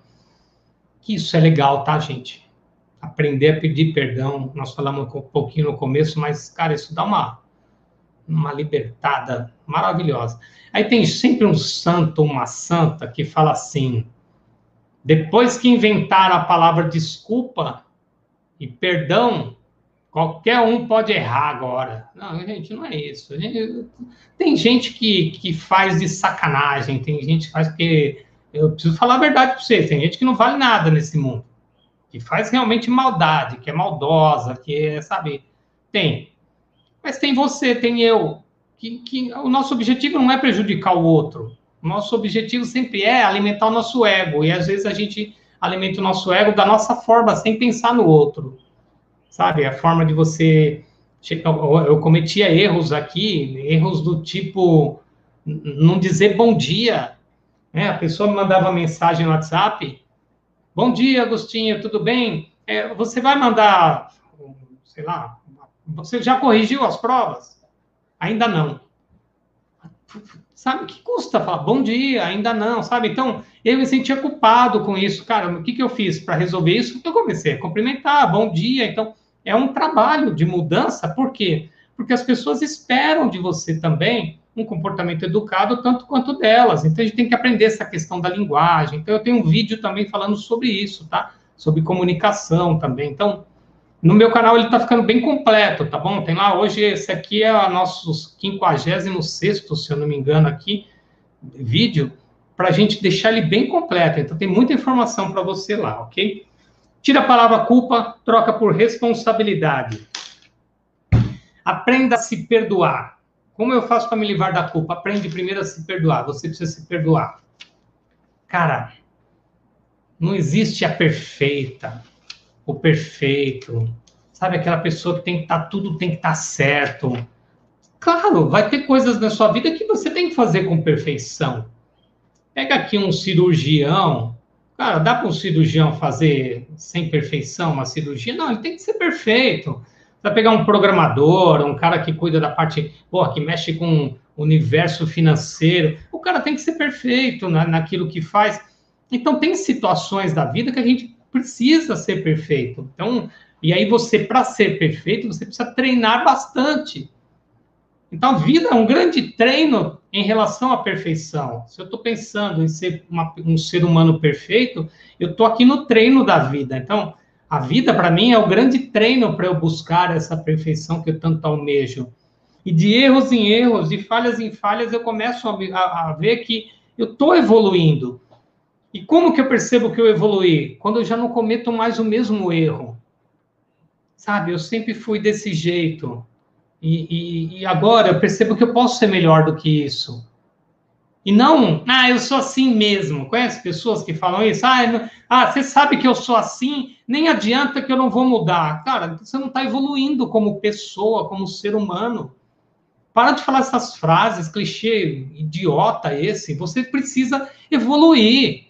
Que isso é legal, tá, gente? aprender a pedir perdão. Nós falamos um pouquinho no começo, mas, cara, isso dá uma, uma libertada maravilhosa. Aí tem sempre um santo, uma santa, que fala assim: depois que inventaram a palavra desculpa e perdão, qualquer um pode errar agora. Não, gente, não é isso. Tem gente que, que faz de sacanagem, tem gente que faz porque. Eu preciso falar a verdade para vocês: tem gente que não vale nada nesse mundo que faz realmente maldade, que é maldosa, que é, sabe, tem. Mas tem você, tem eu, que, que o nosso objetivo não é prejudicar o outro. Nosso objetivo sempre é alimentar o nosso ego, e às vezes a gente alimenta o nosso ego da nossa forma, sem pensar no outro. Sabe, a forma de você eu cometia erros aqui, erros do tipo não dizer bom dia. Né? A pessoa me mandava mensagem no WhatsApp, Bom dia, Agostinho, tudo bem? É, você vai mandar, sei lá, você já corrigiu as provas? Ainda não. Sabe que custa falar bom dia? Ainda não, sabe? Então, eu me sentia culpado com isso. Cara, o que, que eu fiz para resolver isso? Eu comecei a cumprimentar, bom dia. Então, é um trabalho de mudança, por quê? Porque as pessoas esperam de você também um comportamento educado tanto quanto delas. Então, a gente tem que aprender essa questão da linguagem. Então, eu tenho um vídeo também falando sobre isso, tá? Sobre comunicação também. Então, no meu canal ele está ficando bem completo, tá bom? Tem lá, hoje esse aqui é o nosso 56 se eu não me engano aqui, vídeo, para a gente deixar ele bem completo. Então, tem muita informação para você lá, ok? Tira a palavra culpa, troca por responsabilidade. Aprenda a se perdoar Como eu faço para me livrar da culpa? Aprende primeiro a se perdoar. Você precisa se perdoar. Cara, não existe a perfeita, o perfeito. Sabe aquela pessoa que tem que estar tá, tudo tem que estar tá certo. Claro, vai ter coisas na sua vida que você tem que fazer com perfeição. Pega aqui um cirurgião. Cara, dá para um cirurgião fazer sem perfeição uma cirurgia? Não, ele tem que ser perfeito vai pegar um programador, um cara que cuida da parte, porra, que mexe com o universo financeiro, o cara tem que ser perfeito na, naquilo que faz. Então, tem situações da vida que a gente precisa ser perfeito. Então, e aí você, para ser perfeito, você precisa treinar bastante. Então, a vida é um grande treino em relação à perfeição. Se eu estou pensando em ser uma, um ser humano perfeito, eu estou aqui no treino da vida. Então, a vida, para mim, é o grande treino para eu buscar essa perfeição que eu tanto almejo. E de erros em erros, de falhas em falhas, eu começo a, a, a ver que eu estou evoluindo. E como que eu percebo que eu evoluí? Quando eu já não cometo mais o mesmo erro. Sabe, eu sempre fui desse jeito. E, e, e agora eu percebo que eu posso ser melhor do que isso. E não, ah, eu sou assim mesmo. Conhece pessoas que falam isso? Ah, ah, você sabe que eu sou assim, nem adianta que eu não vou mudar. Cara, você não está evoluindo como pessoa, como ser humano. Para de falar essas frases, clichê idiota esse. Você precisa evoluir.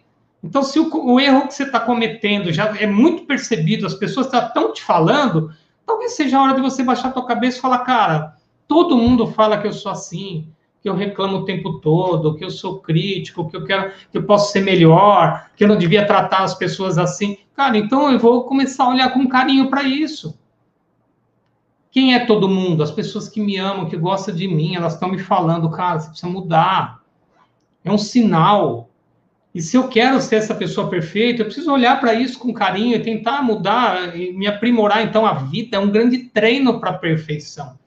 Então, se o, o erro que você está cometendo já é muito percebido, as pessoas estão te falando, talvez seja a hora de você baixar a tua cabeça e falar, cara, todo mundo fala que eu sou assim que eu reclamo o tempo todo, que eu sou crítico, que eu quero, que eu posso ser melhor, que eu não devia tratar as pessoas assim. Cara, então eu vou começar a olhar com carinho para isso. Quem é todo mundo? As pessoas que me amam, que gostam de mim, elas estão me falando, cara, você precisa mudar. É um sinal. E se eu quero ser essa pessoa perfeita, eu preciso olhar para isso com carinho e tentar mudar e me aprimorar. Então, a vida é um grande treino para a perfeição.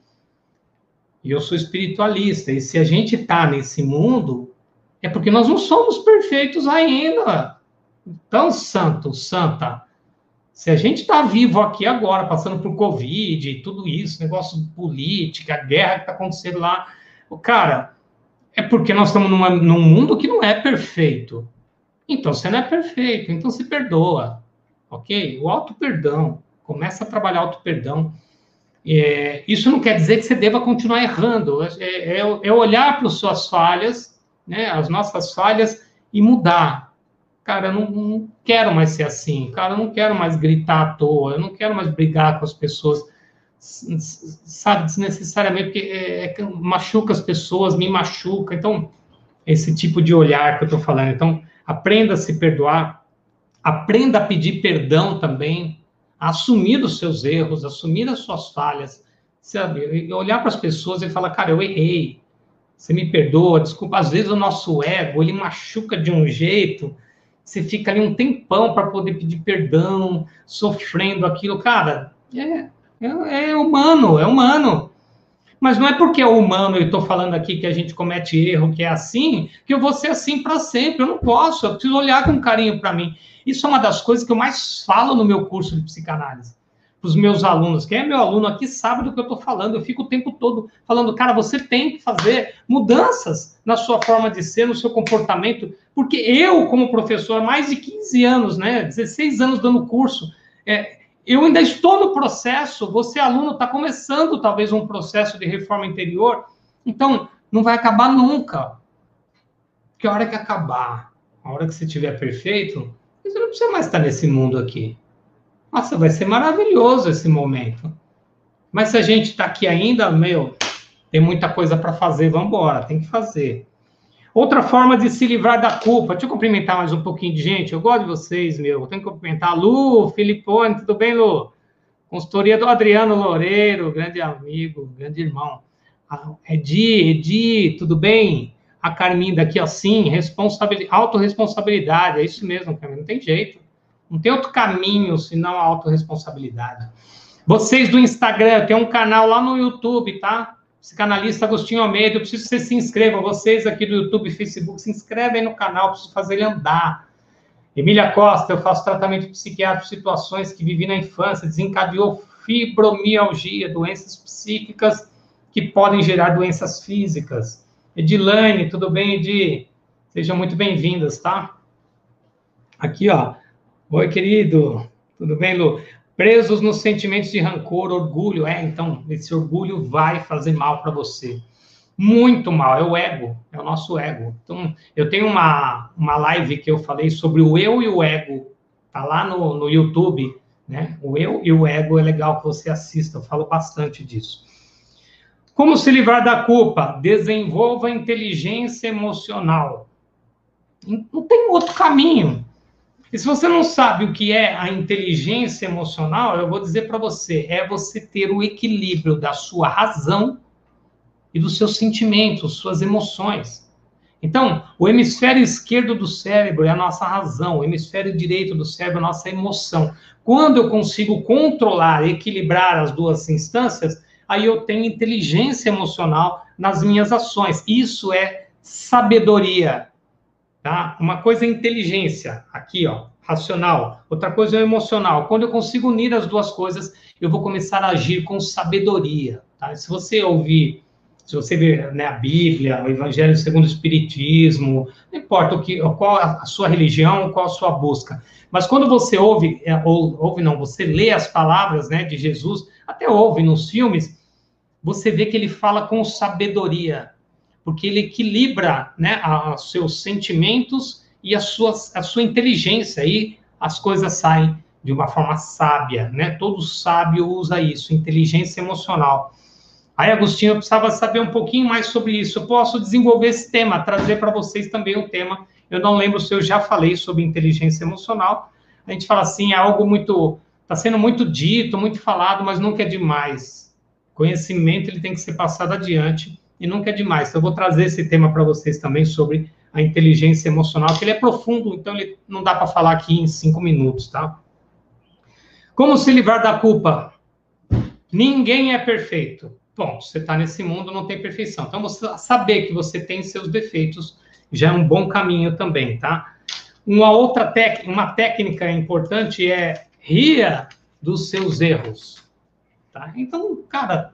E eu sou espiritualista. E se a gente está nesse mundo, é porque nós não somos perfeitos ainda. Então, santo, santa, se a gente está vivo aqui agora, passando por Covid e tudo isso, negócio política, a guerra que está acontecendo lá, o cara, é porque nós estamos numa, num mundo que não é perfeito. Então, você não é perfeito, então se perdoa, ok? O auto-perdão, começa a trabalhar auto-perdão. É, isso não quer dizer que você deva continuar errando, é, é, é olhar para as suas falhas, né, as nossas falhas, e mudar. Cara, eu não, não, quero mais ser assim, cara, eu não quero mais gritar à toa, eu não quero mais brigar com as pessoas, sabe, desnecessariamente, porque é, é machuca as pessoas, me machuca. Então, esse tipo de olhar que eu estou falando. Então, aprenda a se perdoar, aprenda a pedir perdão também, assumir os seus erros, assumir as suas falhas, sabe? Olhar para as pessoas e falar, cara, eu errei, você me perdoa, desculpa. Às vezes o nosso ego, ele machuca de um jeito, você fica ali um tempão para poder pedir perdão, sofrendo aquilo. Cara, é, é, é humano, é humano. Mas não é porque é humano, eu estou falando aqui que a gente comete erro, que é assim, que eu vou ser assim para sempre. Eu não posso, eu preciso olhar com carinho para mim. Isso é uma das coisas que eu mais falo no meu curso de psicanálise. Para os meus alunos. Quem é meu aluno aqui sabe do que eu estou falando. Eu fico o tempo todo falando, cara, você tem que fazer mudanças na sua forma de ser, no seu comportamento. Porque eu, como professor, há mais de 15 anos, né, 16 anos dando curso, é, eu ainda estou no processo. Você, aluno, está começando talvez um processo de reforma interior. Então, não vai acabar nunca. Que a hora que acabar, a hora que você estiver perfeito, você não precisa mais estar nesse mundo aqui. Nossa, vai ser maravilhoso esse momento. Mas se a gente está aqui ainda, meu, tem muita coisa para fazer, vamos embora, tem que fazer. Outra forma de se livrar da culpa. Deixa eu cumprimentar mais um pouquinho de gente. Eu gosto de vocês, meu. Tenho que cumprimentar. Lu, Filipone, tudo bem, Lu? Consultoria do Adriano Loureiro, grande amigo, grande irmão. Ah, Edi, Edi, tudo bem? a Carminha daqui assim, responsabilidade, autorresponsabilidade, é isso mesmo, Carminha, não tem jeito. Não tem outro caminho senão a autorresponsabilidade. Vocês do Instagram, tem um canal lá no YouTube, tá? Psicanalista Agostinho Almeida, eu preciso que vocês se inscrevam. Vocês aqui do YouTube e Facebook, se inscrevem no canal, preciso fazer ele andar. Emília Costa, eu faço tratamento psiquiátrico situações que vivi na infância, desencadeou fibromialgia, doenças psíquicas que podem gerar doenças físicas. Edilane, tudo bem, Edi? Sejam muito bem-vindas, tá? Aqui, ó. Oi, querido. Tudo bem, Lu? Presos nos sentimentos de rancor, orgulho. É, então, esse orgulho vai fazer mal para você. Muito mal. É o ego. É o nosso ego. Então, eu tenho uma, uma live que eu falei sobre o eu e o ego. Tá lá no, no YouTube, né? O eu e o ego é legal que você assista. Eu falo bastante disso. Como se livrar da culpa? Desenvolva inteligência emocional. Não tem outro caminho. E se você não sabe o que é a inteligência emocional, eu vou dizer para você: é você ter o equilíbrio da sua razão e dos seus sentimentos, suas emoções. Então, o hemisfério esquerdo do cérebro é a nossa razão, o hemisfério direito do cérebro é a nossa emoção. Quando eu consigo controlar, equilibrar as duas instâncias, aí eu tenho inteligência emocional nas minhas ações. Isso é sabedoria, tá? Uma coisa é inteligência, aqui, ó, racional. Outra coisa é emocional. Quando eu consigo unir as duas coisas, eu vou começar a agir com sabedoria, tá? Se você ouvir se você ver né, a Bíblia, o Evangelho segundo o Espiritismo, não importa o que, qual a sua religião, qual a sua busca, mas quando você ouve, é, ou, ouve não, você lê as palavras né, de Jesus, até ouve nos filmes, você vê que ele fala com sabedoria, porque ele equilibra né, seus sentimentos e a sua, a sua inteligência, aí as coisas saem de uma forma sábia, né? Todo sábio usa isso, inteligência emocional. Aí, Agostinho, eu precisava saber um pouquinho mais sobre isso. Eu posso desenvolver esse tema, trazer para vocês também o tema. Eu não lembro se eu já falei sobre inteligência emocional. A gente fala assim, é algo muito. Está sendo muito dito, muito falado, mas nunca é demais. Conhecimento ele tem que ser passado adiante e nunca é demais. Então, eu vou trazer esse tema para vocês também sobre a inteligência emocional, que ele é profundo, então ele não dá para falar aqui em cinco minutos, tá? Como se livrar da culpa? Ninguém é perfeito. Bom, você está nesse mundo, não tem perfeição. Então, você saber que você tem seus defeitos já é um bom caminho também, tá? Uma outra técnica, uma técnica importante é ria dos seus erros. Tá? Então, cara,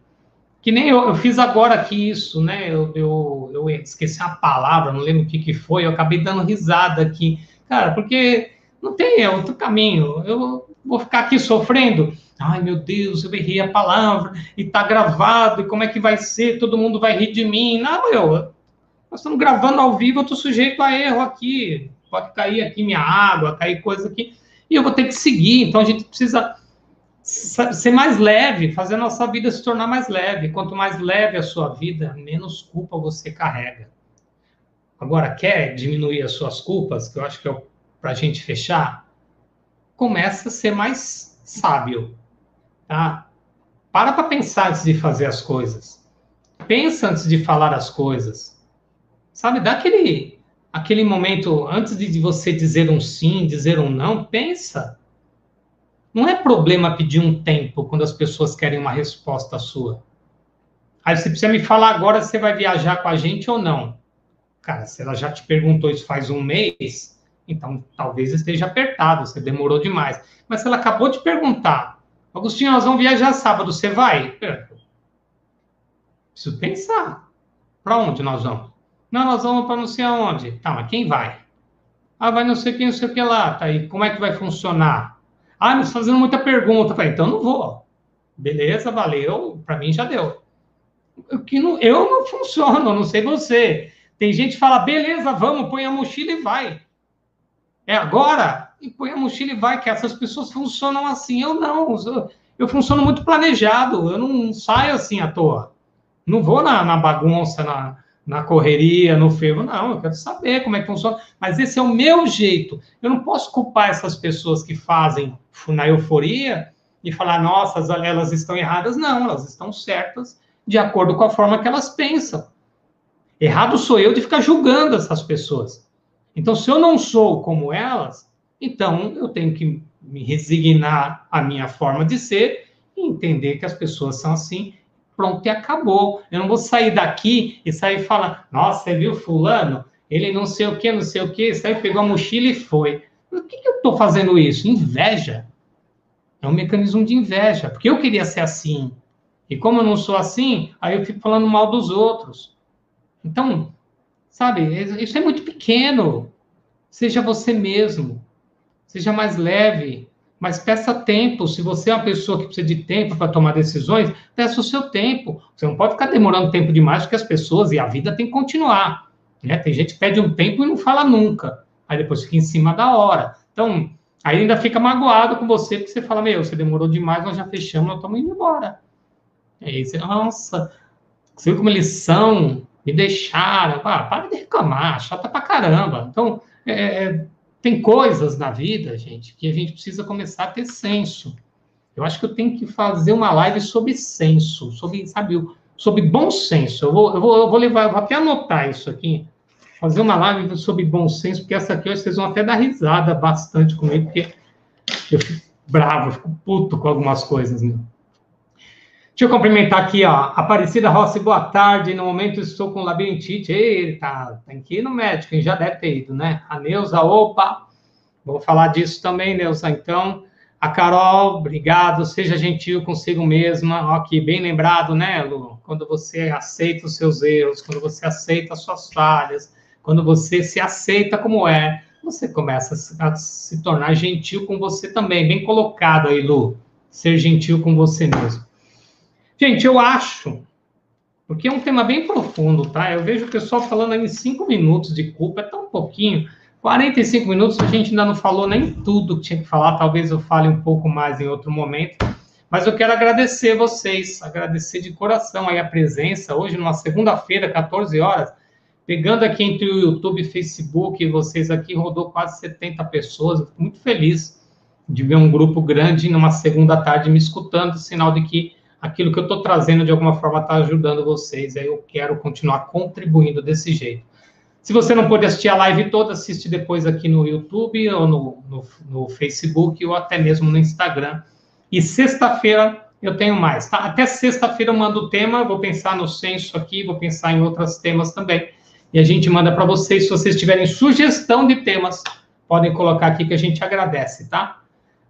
que nem eu, eu fiz agora aqui isso, né? Eu, eu, eu, esqueci a palavra, não lembro o que, que foi, eu acabei dando risada aqui. Cara, porque não tem outro caminho. Eu vou ficar aqui sofrendo. Ai, meu Deus, eu errei a palavra e tá gravado, e como é que vai ser? Todo mundo vai rir de mim. Não, eu, nós estamos gravando ao vivo, eu tô sujeito a erro aqui. Pode cair aqui minha água, cair coisa aqui. E eu vou ter que seguir. Então a gente precisa ser mais leve, fazer a nossa vida se tornar mais leve. Quanto mais leve a sua vida, menos culpa você carrega. Agora, quer diminuir as suas culpas, que eu acho que é para a gente fechar? Começa a ser mais sábio, tá? Para para pensar antes de fazer as coisas. Pensa antes de falar as coisas. Sabe, dá aquele, aquele momento, antes de você dizer um sim, dizer um não, pensa não é problema pedir um tempo quando as pessoas querem uma resposta sua. Aí você precisa me falar agora se você vai viajar com a gente ou não. Cara, se ela já te perguntou isso faz um mês, então talvez esteja apertado, você demorou demais. Mas se ela acabou de perguntar, Agostinho, nós vamos viajar sábado, você vai? Preciso pensar. Para onde nós vamos? Não, nós vamos para não sei aonde. Tá, mas quem vai? Ah, vai não sei quem, não sei o que lá. Tá aí, como é que vai funcionar? Ah, mas fazendo muita pergunta. Eu falei, então não vou. Beleza, valeu. Para mim já deu. Eu, que não, eu não funciono, não sei você. Tem gente que fala, beleza, vamos, põe a mochila e vai. É agora? E põe a mochila e vai, que essas pessoas funcionam assim. Eu não, eu, eu funciono muito planejado, eu não saio assim à toa. Não vou na, na bagunça, na, na correria, no fervo. Não, eu quero saber como é que funciona. Mas esse é o meu jeito. Eu não posso culpar essas pessoas que fazem na euforia e falar, nossa, elas estão erradas. Não, elas estão certas de acordo com a forma que elas pensam. Errado sou eu de ficar julgando essas pessoas. Então, se eu não sou como elas, então eu tenho que me resignar à minha forma de ser e entender que as pessoas são assim pronto, e acabou. Eu não vou sair daqui e sair e falar, nossa, você viu fulano? Ele não sei o que, não sei o que, saiu, pegou a mochila e foi. Por que, que eu estou fazendo isso? Inveja. É um mecanismo de inveja, porque eu queria ser assim. E como eu não sou assim, aí eu fico falando mal dos outros. Então, sabe, isso é muito pequeno. Seja você mesmo. Seja mais leve. Mas peça tempo. Se você é uma pessoa que precisa de tempo para tomar decisões, peça o seu tempo. Você não pode ficar demorando tempo demais, porque as pessoas e a vida tem que continuar. Né? Tem gente que pede um tempo e não fala nunca. Aí depois fica em cima da hora. Então, aí ainda fica magoado com você, porque você fala, meu, você demorou demais, nós já fechamos, nós estamos indo embora. Aí você, nossa, você viu como eles são, me deixaram. Ah, para de reclamar, chata pra caramba. Então, é, é, tem coisas na vida, gente, que a gente precisa começar a ter senso. Eu acho que eu tenho que fazer uma live sobre senso, sobre, sabe, sobre bom senso. Eu vou, eu vou, eu vou levar, eu vou até anotar isso aqui, fazer uma live sobre bom senso, porque essa aqui vocês vão até dar risada bastante comigo, porque eu fico bravo, eu fico puto com algumas coisas, né? Deixa eu cumprimentar aqui, ó. Aparecida Rossi, boa tarde. No momento estou com labirintite. Ei, tá, tem que ir no médico, hein? já deve ter ido, né? A Neuza, opa, vou falar disso também, Neuza. Então, a Carol, obrigado. Seja gentil consigo mesma. Aqui, bem lembrado, né, Lu? Quando você aceita os seus erros, quando você aceita as suas falhas, quando você se aceita como é, você começa a se tornar gentil com você também. Bem colocado aí, Lu. Ser gentil com você mesmo. Gente, eu acho, porque é um tema bem profundo, tá? Eu vejo o pessoal falando aí em cinco minutos de culpa, é tão pouquinho. 45 minutos, a gente ainda não falou nem tudo que tinha que falar, talvez eu fale um pouco mais em outro momento. Mas eu quero agradecer vocês, agradecer de coração aí a presença, hoje numa segunda-feira, 14 horas, pegando aqui entre o YouTube e Facebook, vocês aqui rodou quase 70 pessoas, fico muito feliz de ver um grupo grande numa segunda tarde me escutando, sinal de que aquilo que eu estou trazendo de alguma forma está ajudando vocês. Aí eu quero continuar contribuindo desse jeito. Se você não pôde assistir a live toda, assiste depois aqui no YouTube ou no, no, no Facebook ou até mesmo no Instagram. E sexta-feira eu tenho mais, tá? Até sexta-feira eu mando o tema, vou pensar no censo aqui, vou pensar em outros temas também. E a gente manda para vocês, se vocês tiverem sugestão de temas, podem colocar aqui que a gente agradece, tá?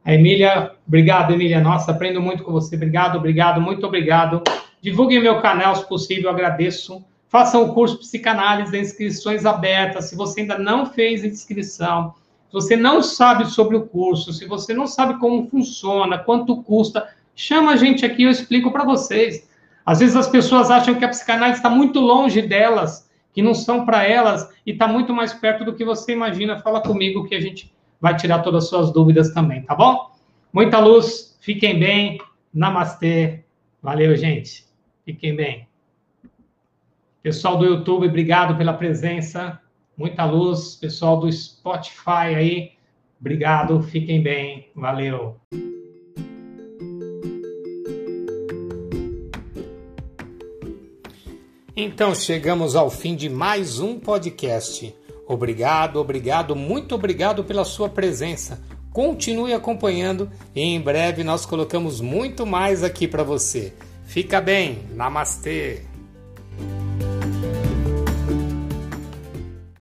A Emília, obrigado, Emília. Nossa, aprendo muito com você. Obrigado, obrigado, muito obrigado. Divulguem meu canal, se possível, agradeço. Façam o curso Psicanálise, inscrições abertas. Se você ainda não fez inscrição, se você não sabe sobre o curso, se você não sabe como funciona, quanto custa, chama a gente aqui, eu explico para vocês. Às vezes as pessoas acham que a psicanálise está muito longe delas, que não são para elas, e está muito mais perto do que você imagina. Fala comigo que a gente vai tirar todas as suas dúvidas também, tá bom? Muita luz, fiquem bem, namastê, valeu, gente, fiquem bem. Pessoal do YouTube, obrigado pela presença, muita luz, pessoal do Spotify aí, obrigado, fiquem bem, valeu. Então chegamos ao fim de mais um podcast. Obrigado, obrigado, muito obrigado pela sua presença. Continue acompanhando e em breve nós colocamos muito mais aqui para você. Fica bem, namastê!